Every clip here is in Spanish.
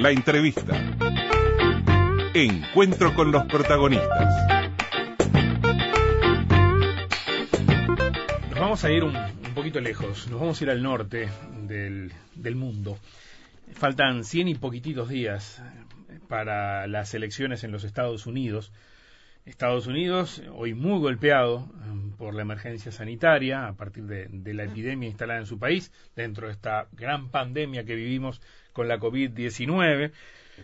La entrevista. Encuentro con los protagonistas. Nos vamos a ir un, poquito lejos, nos vamos a ir al norte del, del mundo. Faltan 100 y poquititos días para las elecciones en los Estados Unidos. Estados Unidos, hoy muy golpeado eh, por la emergencia sanitaria a partir de, de, la epidemia instalada en su país, dentro de esta gran pandemia que vivimos con la COVID-19,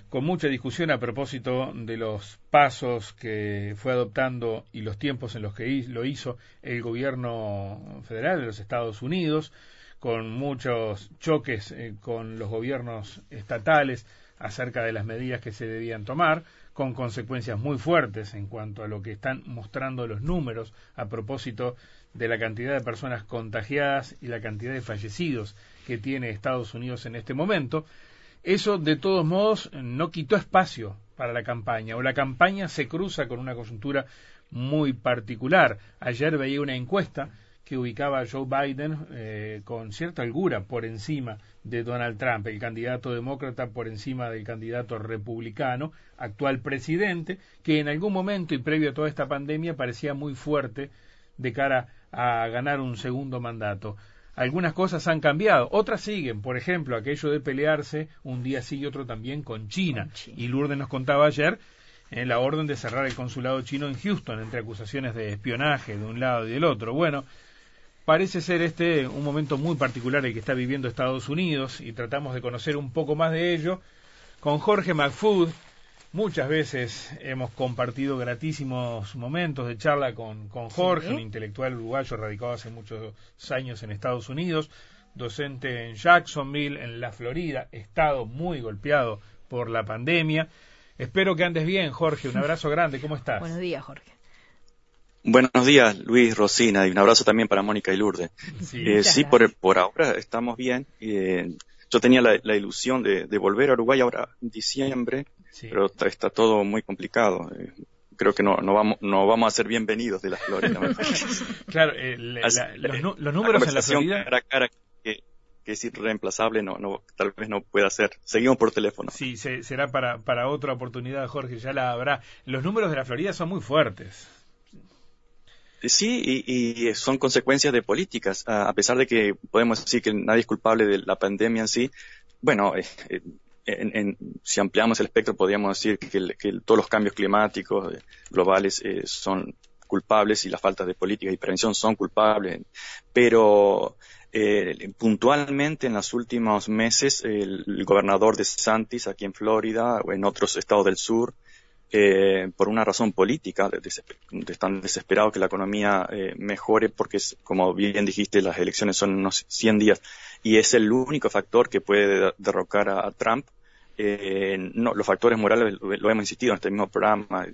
con mucha discusión a propósito de los pasos que fue adoptando y los tiempos en los que lo hizo el gobierno federal de los Estados Unidos, con muchos choques eh, con los gobiernos estatales acerca de las medidas que se debían tomar, con consecuencias muy fuertes en cuanto a lo que están mostrando los números a propósito de la cantidad de personas contagiadas y la cantidad de fallecidos que tiene Estados Unidos en este momento. Eso, de todos modos, no quitó espacio para la campaña, o la campaña se cruza con una coyuntura muy particular. Ayer veía una encuesta que ubicaba a Joe Biden eh, con cierta holgura por encima de Donald Trump, el candidato demócrata por encima del candidato republicano, actual presidente, que en algún momento y previo a toda esta pandemia parecía muy fuerte de cara a ganar un segundo mandato. Algunas cosas han cambiado, otras siguen, por ejemplo, aquello de pelearse un día sí y otro también con China. Con China. Y Lourdes nos contaba ayer en la orden de cerrar el consulado chino en Houston entre acusaciones de espionaje de un lado y del otro. Bueno, Parece ser este un momento muy particular el que está viviendo Estados Unidos y tratamos de conocer un poco más de ello con Jorge McFood. Muchas veces hemos compartido gratísimos momentos de charla con, con Jorge, ¿Sí? un intelectual uruguayo radicado hace muchos años en Estados Unidos, docente en Jacksonville, en la Florida, estado muy golpeado por la pandemia. Espero que andes bien, Jorge. Un abrazo grande. ¿Cómo estás? Buenos días, Jorge. Buenos días, Luis, Rosina, y un abrazo también para Mónica y Lourdes. Sí, eh, sí por, por, ahora estamos bien. Eh, yo tenía la, la ilusión de, de, volver a Uruguay ahora en diciembre, sí. pero está, está, todo muy complicado. Eh, creo que no, no, vamos, no vamos a ser bienvenidos de la Florida. claro, la, los, los, números en la Florida... Cara a cara que, que es irreemplazable, no, no, tal vez no pueda ser. Seguimos por teléfono. Sí, se, será para, para otra oportunidad, Jorge, ya la habrá. Los números de la Florida son muy fuertes. Sí, y, y, son consecuencias de políticas. a pesar de que podemos decir que nadie es culpable de la pandemia en sí, bueno, eh, en, en, si ampliamos el espectro, podríamos decir que, todos los cambios climáticos eh, globales eh, son culpables y las faltas de política y prevención son culpables. Pero eh, puntualmente en los últimos meses, el, gobernador de Santis aquí en Florida o en otros estados del sur, eh, por una razón política, están desesperados que la economía eh, mejore porque, es, como bien dijiste, las elecciones son unos 100 días y es el único factor que puede derrocar a, a Trump. Eh, no, los factores morales lo, lo, hemos insistido en este mismo programa.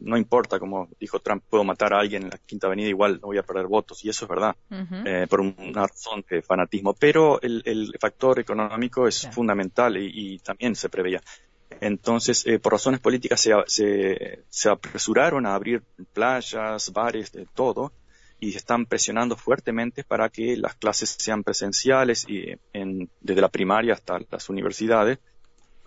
No importa, como dijo Trump, puedo matar a alguien en la Quinta Avenida, igual no voy a perder votos, y eso es verdad, uh -huh. por una razón de fanatismo. Pero el, el factor económico es yeah. fundamental y, y también se preveía. Entonces, eh, por razones políticas se, se, se, apresuraron a abrir playas, bares, de todo, y están presionando fuertemente para que las clases sean presenciales y en, desde la primaria hasta las universidades.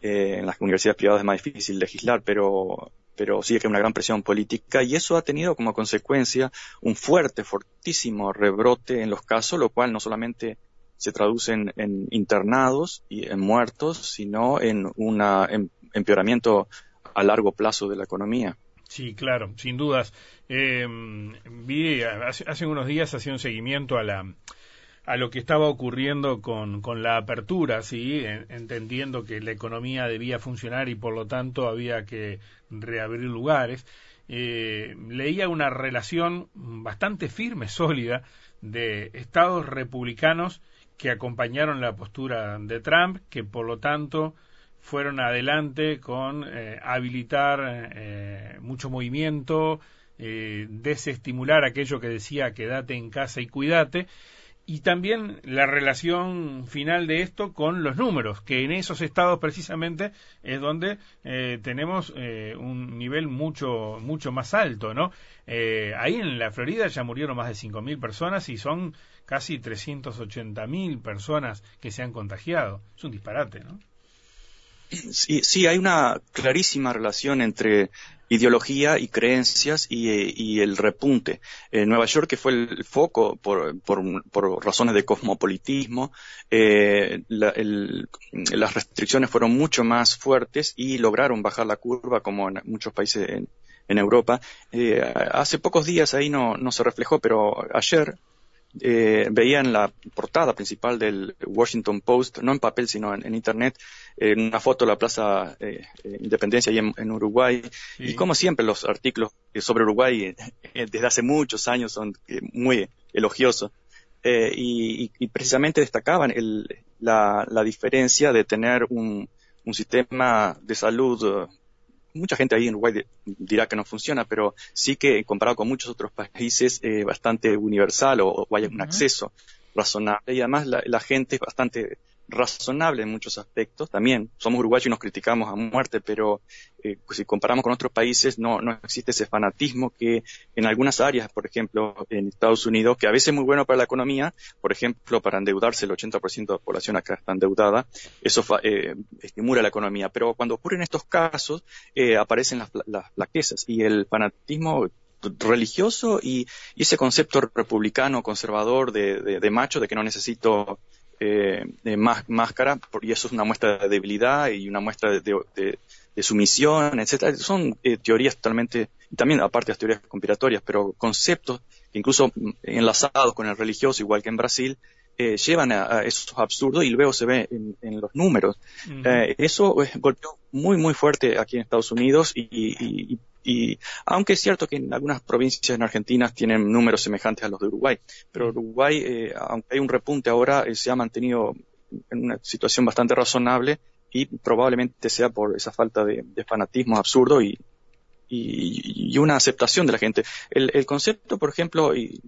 Eh, en las universidades privadas es más difícil legislar, pero, pero sí que hay una gran presión política y eso ha tenido como consecuencia un fuerte, fortísimo rebrote en los casos, lo cual no solamente se traducen en internados y en muertos, sino en un empeoramiento a largo plazo de la economía. Sí, claro, sin dudas. Eh, vi hace, hace, unos días hacía un seguimiento a la a lo que estaba ocurriendo con, con la apertura, sí, entendiendo que la economía debía funcionar y por lo tanto había que reabrir lugares. Eh, leía una relación bastante firme, sólida, de estados republicanos que acompañaron la postura de Trump, que por lo tanto fueron adelante con eh, habilitar eh, mucho movimiento, eh, desestimular aquello que decía quédate en casa y cuídate, y también la relación final de esto con los números, que en esos estados precisamente es donde tenemos un nivel mucho mucho más alto, ¿no? Ahí en la Florida ya murieron más de 5.000 personas y son casi 380.000 personas que se han contagiado. Es un disparate, ¿no? Sí, sí, hay una clarísima relación entre ideología y creencias y, el repunte. Nueva York, que fue el foco por, razones de cosmopolitismo, eh, las restricciones fueron mucho más fuertes y lograron bajar la curva como en muchos países en, Europa. Eh, hace pocos días ahí no se reflejó, pero ayer eh, veía en la portada principal del Washington Post, no en papel sino en, internet, eh, una foto de la Plaza eh, eh Independencia ahí en, Uruguay. Y como siempre los artículos sobre Uruguay desde hace muchos años son muy elogiosos. Y, y, precisamente destacaban el, la, la, diferencia de tener un, un sistema de salud mucha gente ahí en Uruguay dirá que no funciona, pero sí que comparado con muchos otros países eh, bastante universal o, hay un acceso razonable y además la, la gente es bastante razonable en muchos aspectos. También somos uruguayos y nos criticamos a muerte, pero eh, pues, si comparamos con otros países no, no existe ese fanatismo que en algunas áreas, por ejemplo, en Estados Unidos, que a veces es muy bueno para la economía, por ejemplo, para endeudarse el 80% de la población acá está endeudada, eso eh, estimula la economía. Pero cuando ocurren estos casos, eh, aparecen las, las flaquezas y el fanatismo religioso y, ese concepto republicano, conservador de, de, macho, de que no necesito eh, más, máscara, y eso es una muestra de debilidad y una muestra de, sumisión, etcétera. Son eh, teorías totalmente, y también aparte de las teorías conspiratorias, pero conceptos que incluso enlazados con el religioso, igual que en Brasil, eh, llevan a, esos absurdos y luego se ve en, los números. Eh, eso golpeó muy, muy fuerte aquí en Estados Unidos y, y aunque es cierto que en algunas provincias en Argentina tienen números semejantes a los de Uruguay, pero Uruguay, eh, aunque hay un repunte ahora, eh, se ha mantenido en una situación bastante razonable y probablemente sea por esa falta de, fanatismo absurdo y, y, una aceptación de la gente. El, el concepto, por ejemplo, y,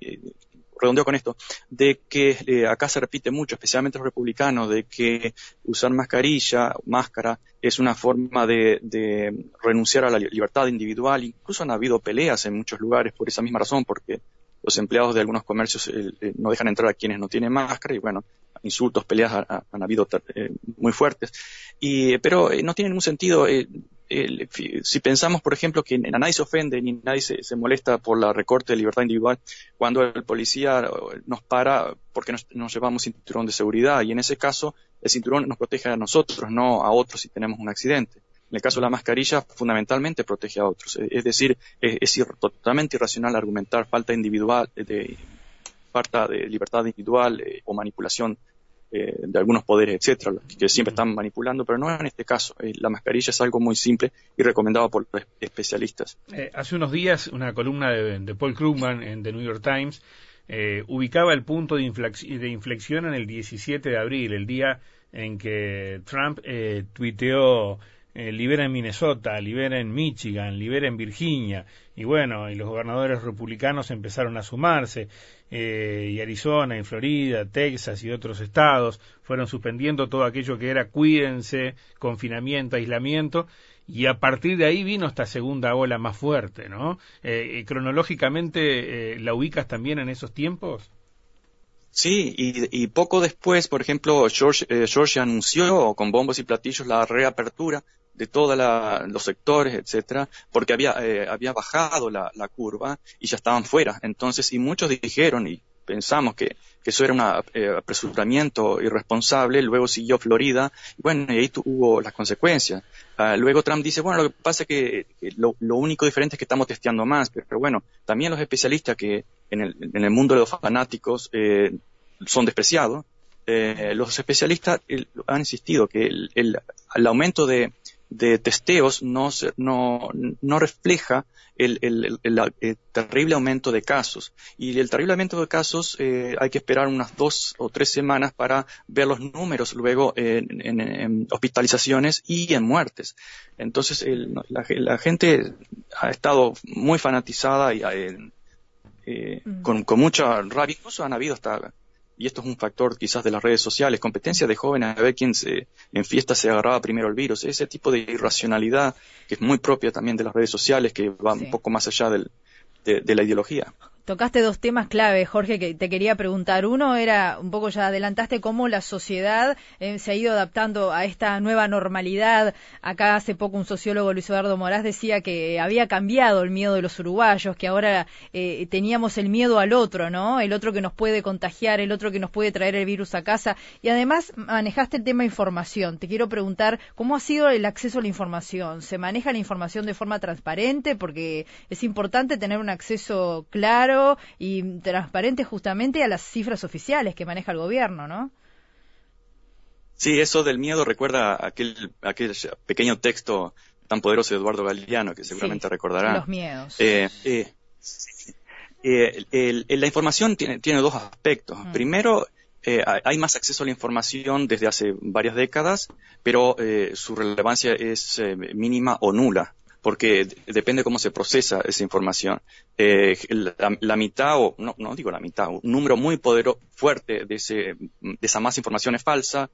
redondeo con esto, de que eh, acá se repite mucho, especialmente los republicanos, de que usar mascarilla, máscara, es una forma de, renunciar a la libertad individual. Incluso han habido peleas en muchos lugares por esa misma razón, porque los empleados de algunos comercios eh, eh, no dejan entrar a quienes no tienen máscara y bueno, insultos, peleas han habido muy fuertes. Y, pero no tiene ningún sentido si pensamos, por ejemplo, que nadie se ofende ni nadie se, molesta por la recorte de libertad individual, cuando el policía nos para porque nos, llevamos cinturón de seguridad y en ese caso el cinturón nos protege a nosotros, no a otros si tenemos un accidente. En el caso de la mascarilla, fundamentalmente protege a otros. Es decir, es, totalmente irracional argumentar falta individual, de, falta de libertad individual eh, o manipulación eh, de algunos poderes, etcétera, que siempre están manipulando, pero no en este caso. Eh, la mascarilla es algo muy simple y recomendado por especialistas. Eh, hace unos días, una columna de, Paul Krugman en The New York Times ubicaba el punto de, inflexión en el 17 de abril, el día en que Trump tuiteó eh, libera en Minnesota, libera en Michigan, libera en Virginia, y bueno, y los gobernadores republicanos empezaron a sumarse, eh, y Arizona, y Florida, Texas y otros estados fueron suspendiendo todo aquello que era cuídense, confinamiento, aislamiento, y a partir de ahí vino esta segunda ola más fuerte, ¿no? Eh, ¿Cronológicamente la ubicas también en esos tiempos? Sí, y, poco después, por ejemplo, George, George anunció con bombos y platillos la reapertura de todos los sectores, etcétera, porque había, eh, había bajado la, la, curva y ya estaban fuera. Entonces, y muchos dijeron, y pensamos que, que eso era un eh, apresuramiento irresponsable, luego siguió Florida, bueno, y ahí tuvo las consecuencias. Ah, luego Trump dice, bueno, lo que pasa es que lo, lo, único diferente es que estamos testeando más, pero, bueno, también los especialistas que en el, en el mundo de los fanáticos eh, son despreciados, eh, los especialistas han insistido que el, el, el aumento de, de testeos no, no, no refleja el, el, el, terrible aumento de casos. Y el terrible aumento de casos eh, hay que esperar unas dos o tres semanas para ver los números luego en, en, hospitalizaciones y en muertes. Entonces la, la, gente ha estado muy fanatizada y eh, eh mm. con, con mucha rabia. Incluso han habido hasta y esto es un factor quizás de las redes sociales, competencia de jóvenes a ver quién se, en fiesta se agarraba primero el virus, ese tipo de irracionalidad que es muy propia también de las redes sociales, que va un poco más allá del, de, la ideología. Tocaste dos temas clave, Jorge, que te quería preguntar. Uno era, un poco ya adelantaste, cómo la sociedad eh, se ha ido adaptando a esta nueva normalidad. Acá hace poco un sociólogo, Luis Eduardo Morás, decía que había cambiado el miedo de los uruguayos, que ahora eh, teníamos el miedo al otro, ¿no? El otro que nos puede contagiar, el otro que nos puede traer el virus a casa. Y además manejaste el tema información. Te quiero preguntar, ¿cómo ha sido el acceso a la información? ¿Se maneja la información de forma transparente? Porque es importante tener un acceso claro y transparente justamente a las cifras oficiales que maneja el gobierno, ¿no? Sí, eso del miedo recuerda aquel, aquel pequeño texto tan poderoso de Eduardo Galeano, que seguramente recordarán. Los miedos. Eh, eh, eh, la información tiene, tiene dos aspectos. Mm. Primero, hay más acceso a la información desde hace varias décadas, pero su relevancia es mínima o nula porque depende cómo se procesa esa información. Eh, la, mitad, o no, no, digo la mitad, un número muy poderoso, fuerte de, ese, de esa más información es falsa,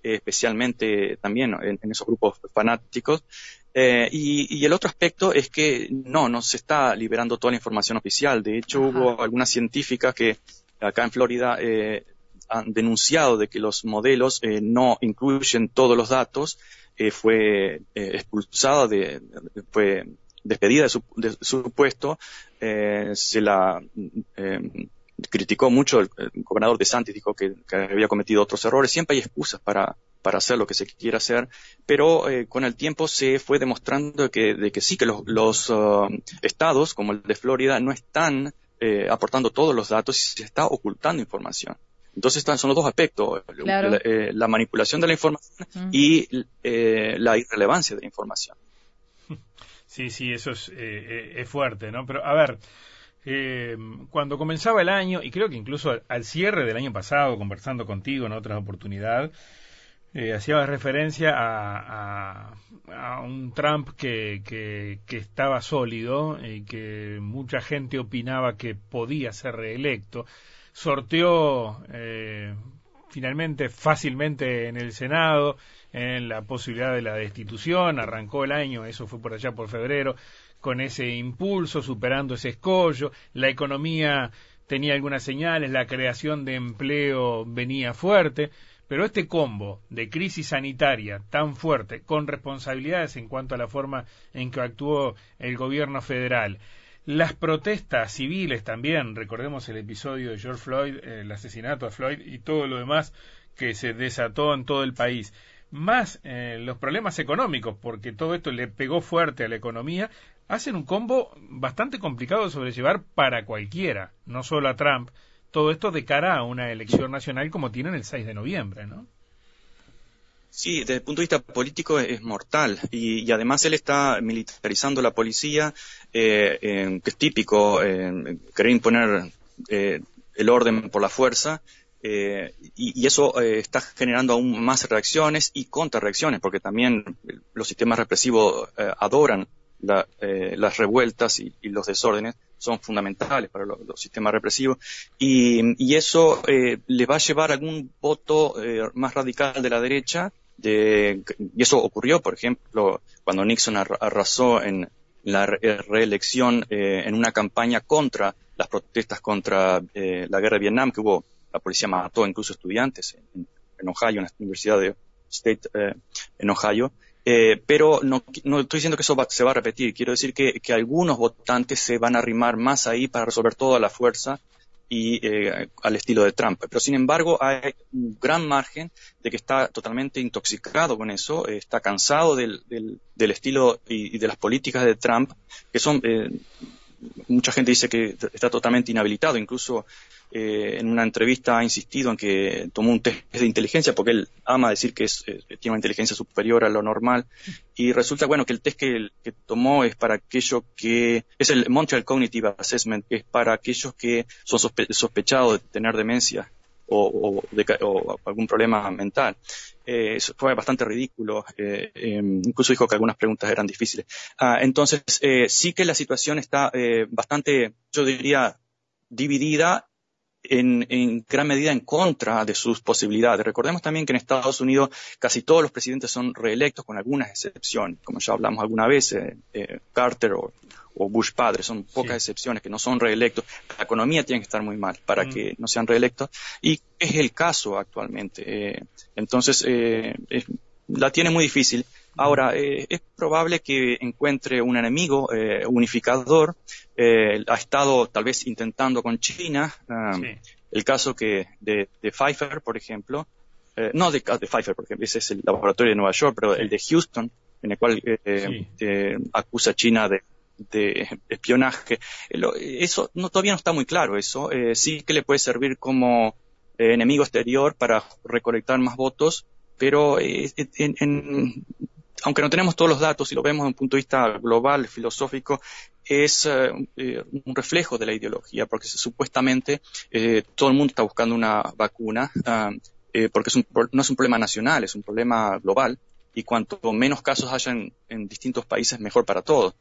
especialmente también en, esos grupos fanáticos. Eh, y, el otro aspecto es que no, no se está liberando toda la información oficial. De hecho, hubo algunas científicas que acá en Florida eh, han denunciado de que los modelos no incluyen todos los datos eh, fue eh, expulsada, de, fue despedida de su, de su puesto, eh, se la criticó mucho el, gobernador de Santis, dijo que, había cometido otros errores. Siempre hay excusas para, para hacer lo que se quiera hacer, pero con el tiempo se fue demostrando que, de que sí, que los, los uh, estados, como el de Florida, no están aportando todos los datos y se está ocultando información. Entonces están, son los dos aspectos, eh, la, manipulación de la información y eh, la irrelevancia de la información. Sí, sí, eso es, eh, es fuerte, ¿no? Pero a ver, cuando comenzaba el año, y creo que incluso al, cierre del año pasado, conversando contigo en otras oportunidades, hacía referencia a, a, un Trump que, que, que, estaba sólido y que mucha gente opinaba que podía ser reelecto sorteó eh, finalmente fácilmente en el Senado en la posibilidad de la destitución, arrancó el año, eso fue por allá por febrero, con ese impulso, superando ese escollo, la economía tenía algunas señales, la creación de empleo venía fuerte, pero este combo de crisis sanitaria tan fuerte, con responsabilidades en cuanto a la forma en que actuó el gobierno federal, las protestas civiles también, recordemos el episodio de George Floyd, el asesinato de Floyd y todo lo demás que se desató en todo el país, más eh, los problemas económicos, porque todo esto le pegó fuerte a la economía, hacen un combo bastante complicado de sobrellevar para cualquiera, no solo a Trump, todo esto de cara a una elección nacional como tienen el 6 de noviembre, ¿no? Sí, desde el punto de vista político es, mortal. Y, además él está militarizando la policía, eh, que es típico, querer imponer eh, el orden por la fuerza eh, y, eso está generando aún más reacciones y contrarreacciones porque también los sistemas represivos adoran las revueltas y, los desórdenes son fundamentales para los, sistemas represivos. Y, eso le va a llevar algún voto más radical de la derecha y eso ocurrió, por ejemplo, cuando Nixon arrasó en la reelección eh, en una campaña contra las protestas contra eh, la guerra de Vietnam, que hubo, la policía mató incluso estudiantes en, Ohio, en la Universidad de State eh, en Ohio. pero no, no, estoy diciendo que eso se va a repetir. Quiero decir que, que algunos votantes se van a arrimar más ahí para resolver toda la fuerza y eh, al estilo de Trump. Pero sin embargo hay un gran margen de que está totalmente intoxicado con eso, eh, está cansado del, del, estilo y, de las políticas de Trump, que son, eh, mucha gente dice que está totalmente inhabilitado, incluso eh, en una entrevista ha insistido en que tomó un test de inteligencia porque él ama decir que es, eh, tiene una inteligencia superior a lo normal. Y resulta bueno que el test que, tomó es para aquello que es el Montreal Cognitive Assessment que es para aquellos que son sospechados de tener demencia o, algún problema mental. Eh, eso fue bastante ridículo. Eh, em, incluso dijo que algunas preguntas eran difíciles. Ah, entonces, sí que la situación está bastante, yo diría, dividida en, gran medida en contra de sus posibilidades. Recordemos también que en Estados Unidos casi todos los presidentes son reelectos con algunas excepciones, como ya hablamos alguna vez, eh, eh, Carter o, Bush padre, son pocas excepciones que no son reelectos. La economía tiene que estar muy mal para mm. que no sean reelectos y es el caso actualmente. Eh, entonces, la tiene muy difícil. Ahora, eh, es probable que encuentre un enemigo eh, unificador. Eh, ha estado tal vez intentando con China. Um, el caso que de, Pfeiffer, por ejemplo, no de, de, Pfeiffer, porque ese es el laboratorio de Nueva York, pero el de Houston, en el cual acusa a China de, espionaje. eso no, todavía no está muy claro. Eso sí que le puede servir como enemigo exterior para recolectar más votos pero en, aunque no tenemos todos los datos y lo vemos desde un punto de vista global, filosófico, es eh, eh, un reflejo de la ideología, porque supuestamente eh, todo el mundo está buscando una vacuna, ah, porque no es un problema nacional, es un problema global, y cuanto menos casos haya en, distintos países, mejor para todos.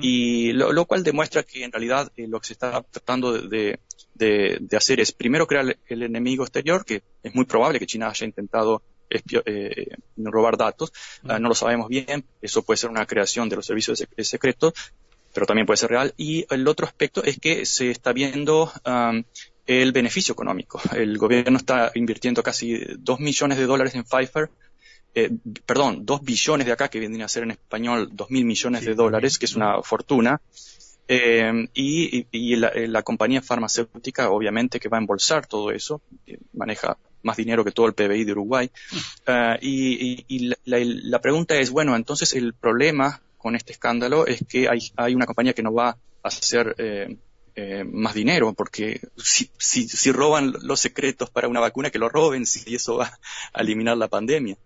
Y lo, cual demuestra que en realidad lo que se está tratando de, hacer es primero crear el enemigo exterior, que es muy probable que China haya intentado eh, robar datos, ah, no lo sabemos bien, eso puede ser una creación de los servicios secretos, pero también puede ser real. Y el otro aspecto es que se está viendo el beneficio económico. El gobierno está invirtiendo casi dos millones de dólares en Pfeiffer, eh, perdón, dos billones de acá, que vienen a ser en español dos mil millones de dólares, que es una fortuna. Eh, y, la, la, compañía farmacéutica, obviamente, que va a embolsar todo eso, maneja más dinero que todo el PBI de Uruguay. Ah, y, la, pregunta es, bueno, entonces el problema con este escándalo es que hay, una compañía que no va a hacer eh, eh, más dinero, porque si, si, roban los secretos para una vacuna, que lo roben, si eso va a eliminar la pandemia.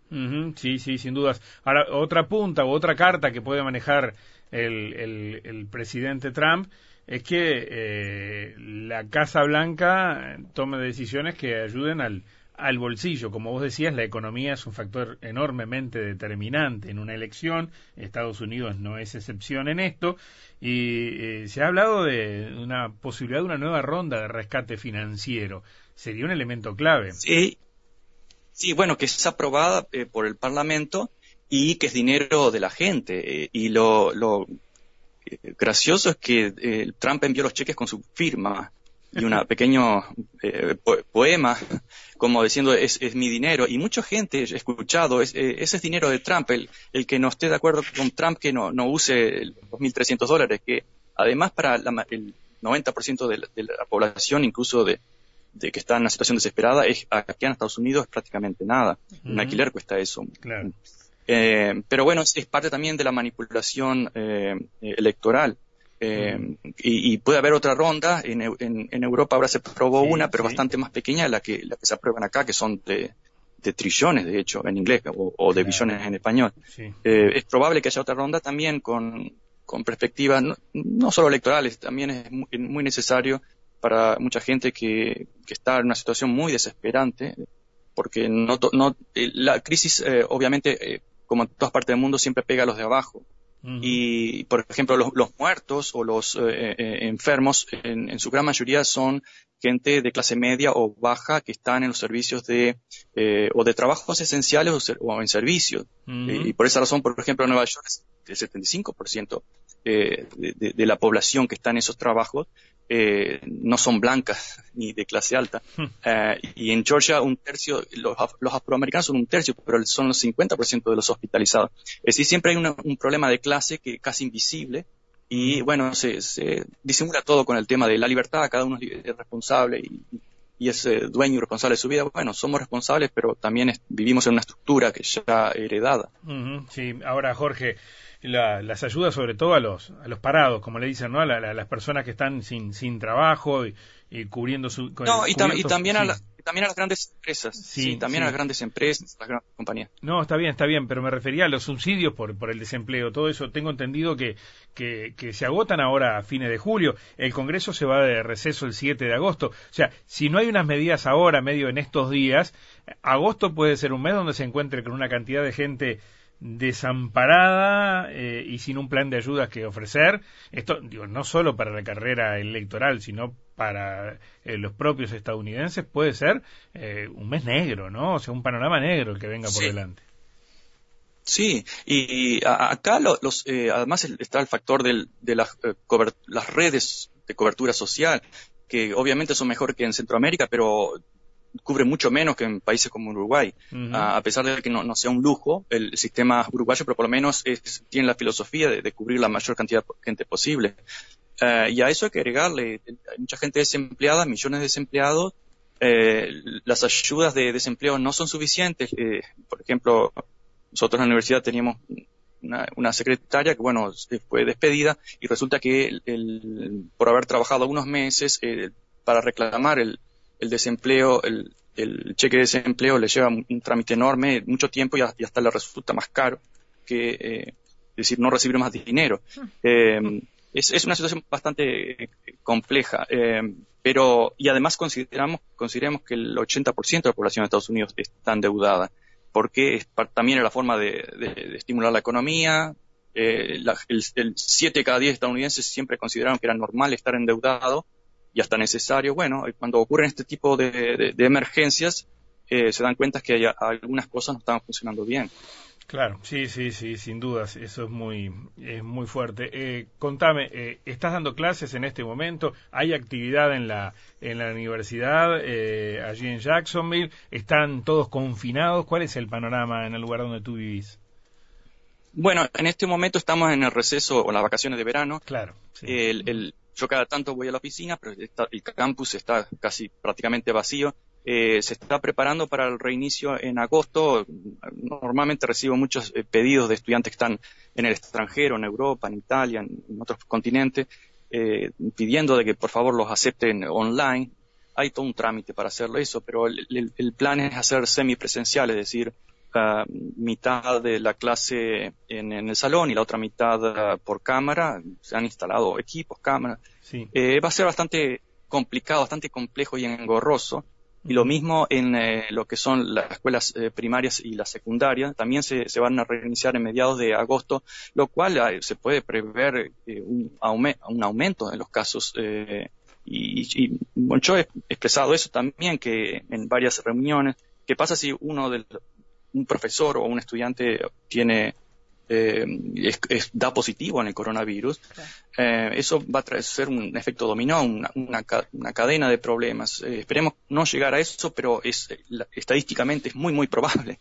sí, sí, sin dudas. Ahora, otra punta o otra carta que puede manejar el, el presidente Trump es que eh, la Casa Blanca tome decisiones que ayuden al, al bolsillo. Como vos decías, la economía es un factor enormemente determinante en una elección. Estados Unidos no es excepción en esto. Y eh, se ha hablado de una posibilidad de una nueva ronda de rescate financiero. Sería un elemento clave. Sí, sí bueno, que es aprobada eh, por el Parlamento y que es dinero de la gente. Eh, y lo, lo gracioso es que Trump envió los cheques con su firma y un pequeño poema como diciendo es, mi dinero. Y mucha gente, he escuchado, es, eh, ese es dinero de Trump, el, el, que no esté de acuerdo con Trump que no, no use los 2.300 dólares, que además para el 90% de la, de la población, incluso de, de que está en una situación desesperada, es aquí en Estados Unidos es prácticamente nada. Un alquiler cuesta eso. Eh, pero bueno, es, parte también de la manipulación eh, electoral. Eh, y, puede haber otra ronda. En, en, Europa ahora se probó una, pero bastante más pequeña la que, la que se aprueban acá, que son de, trillones, de hecho, en inglés, o, de billones en español. Eh, es probable que haya otra ronda también con, con perspectivas no, solo electorales, también es muy, necesario para mucha gente que, que, está en una situación muy desesperante, porque no, no eh, la crisis, obviamente, como en todas partes del mundo, siempre pega a los de abajo. Y, por ejemplo, los, muertos o los eh, eh, enfermos, en, su gran mayoría son gente de clase media o baja que están en los servicios de, eh, o de trabajos esenciales o, en servicios. y por esa razón, por ejemplo, en Nueva York, el 75% de, de, la población que está en esos trabajos eh, no son blancas ni de clase alta. Hmm. Eh, y en Georgia un tercio, los, afroamericanos son un tercio, pero son los 50% de los hospitalizados. Es decir, siempre hay un problema de clase que casi invisible y hmm. bueno, se, disimula todo con el tema de la libertad, cada uno es responsable y, es eh, dueño y responsable de su vida. Bueno, somos responsables, pero también vivimos en una estructura que ya heredada. Sí, ahora Jorge, las ayudas sobre todo a los, a los parados, como le dicen, ¿no? A, las personas que están sin, sin trabajo y, cubriendo su... No, y, también, a también a las grandes empresas. Sí, también a las grandes empresas, a las grandes compañías. No, está bien, está bien, pero me refería a los subsidios por, por el desempleo, todo eso. Tengo entendido que, que, que se agotan ahora a fines de julio. El Congreso se va de receso el 7 de agosto. O sea, si no hay unas medidas ahora, medio en estos días, agosto puede ser un mes donde se encuentre con una cantidad de gente desamparada eh, y sin un plan de ayudas que ofrecer. Esto, digo, no solo para la carrera electoral, sino para eh, los propios estadounidenses, puede ser eh, un mes negro, ¿no? O sea, un panorama negro el que venga por delante. Sí, y, acá los, además está el factor de las, las redes de cobertura social, que obviamente son mejor que en Centroamérica, pero cubre mucho menos que en países como Uruguay. a pesar de que no, sea un lujo el sistema uruguayo, pero por lo menos tiene la filosofía de, cubrir la mayor cantidad de gente posible. Eh, y a eso hay que agregarle, hay mucha gente desempleada, millones de desempleados, eh, las ayudas de desempleo no son suficientes. Eh, por ejemplo, nosotros en la universidad teníamos una, secretaria que, bueno, fue despedida y resulta que por haber trabajado unos meses para reclamar el, el desempleo, el, cheque de desempleo le lleva un, trámite enorme, mucho tiempo y, hasta le resulta más caro que, eh, decir, no recibir más dinero. Hmm. Eh, es, una situación bastante eh, compleja, pero, y además consideramos, consideramos que el 80% de la población de Estados Unidos está endeudada, porque es, también es la forma de, estimular la economía, el, el 7 de cada 10 estadounidenses siempre consideraron que era normal estar endeudado, y hasta necesario. Bueno, cuando ocurren este tipo de, emergencias, eh, se dan cuenta que hay, algunas cosas no están funcionando bien. Claro, sí, sí, sí, sin dudas, eso es muy, es muy fuerte. Eh, contame, eh, ¿estás dando clases en este momento? ¿Hay actividad en la, en la universidad allí en Jacksonville? ¿Están todos confinados? ¿Cuál es el panorama en el lugar donde tú vivís? Bueno, en este momento estamos en el receso o las vacaciones de verano. Claro. el, yo cada tanto voy a la oficina, pero el campus está casi prácticamente vacío. Eh, se está preparando para el reinicio en agosto. Normalmente recibo muchos eh, pedidos de estudiantes que están en el extranjero, en Europa, en Italia, en, otros continentes, eh, pidiendo de que por favor los acepten online. Hay todo un trámite para hacerlo eso, pero el, plan es hacer semipresencial, es decir, mitad de la clase en, el salón y la otra mitad ah, por cámara. Se han instalado equipos, cámaras. Eh, va a ser bastante complicado, bastante complejo y engorroso. Y lo mismo en eh, lo que son las escuelas eh, primarias y las secundarias. También se, van a reiniciar en mediados de agosto, lo cual se puede prever un, un, aumento en los casos. y, y yo he expresado eso también, que en varias reuniones, ¿qué pasa si uno del, un profesor o un estudiante tiene eh, da positivo en el coronavirus, eh, eso va a traer un efecto dominó, una, una, cadena de problemas. Eh, esperemos no llegar a eso, pero es estadísticamente es muy, muy probable.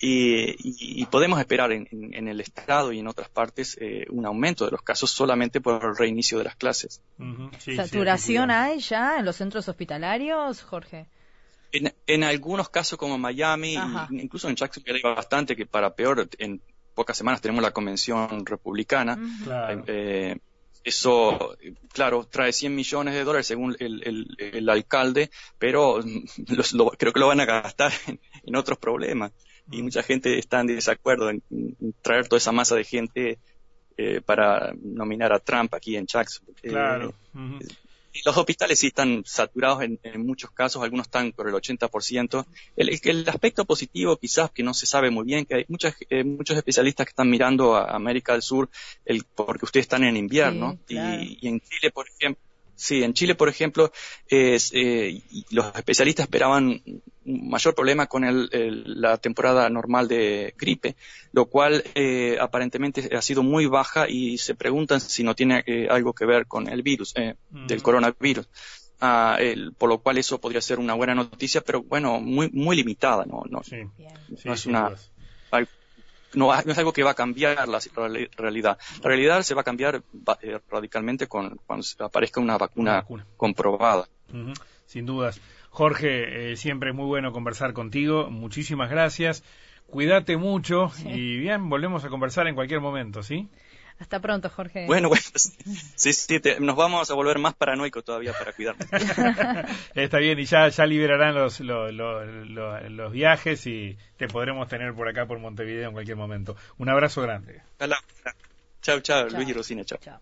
Y, podemos esperar en, el Estado y en otras partes un aumento de los casos solamente por el reinicio de las clases. ¿Saturación hay ya en los centros hospitalarios, Jorge? En, algunos casos como Miami, incluso en Jacksonville hay bastante que para peor, en pocas semanas tenemos la convención republicana. Eh, eso, claro, trae 100 millones de dólares según el, alcalde, pero creo que lo van a gastar en, otros problemas. Y mucha gente está en desacuerdo en, traer toda esa masa de gente eh, para nominar a Trump aquí en Jacksonville. Claro. Eh, los hospitales sí están saturados en, muchos casos, algunos están por el 80%. El, el aspecto positivo quizás que no se sabe muy bien, que hay muchas, eh, muchos especialistas que están mirando a América del Sur el, porque ustedes están en invierno y, y, en Chile, por ejemplo, Sí, en Chile, por ejemplo, es, eh, los especialistas esperaban un mayor problema con el, la temporada normal de gripe, lo cual eh, aparentemente ha sido muy baja y se preguntan si no tiene eh, algo que ver con el virus, eh, del coronavirus. Ah, el, por lo cual eso podría ser una buena noticia, pero bueno, muy muy limitada, no, no, no es una no, es algo que va a cambiar la realidad. La realidad se va a cambiar eh, radicalmente con, cuando aparezca una vacuna, comprobada. Sin dudas. Jorge, eh, siempre es muy bueno conversar contigo. Muchísimas gracias. Cuídate mucho y bien, volvemos a conversar en cualquier momento, ¿sí? Hasta pronto, Jorge. Bueno, bueno sí, sí, nos vamos a volver más paranoicos todavía para cuidarnos. Está bien, y ya, ya liberarán los, los, los, los, viajes y te podremos tener por acá, por Montevideo, en cualquier momento. Un abrazo grande. Chao, chao, Luis y Rosina, chao.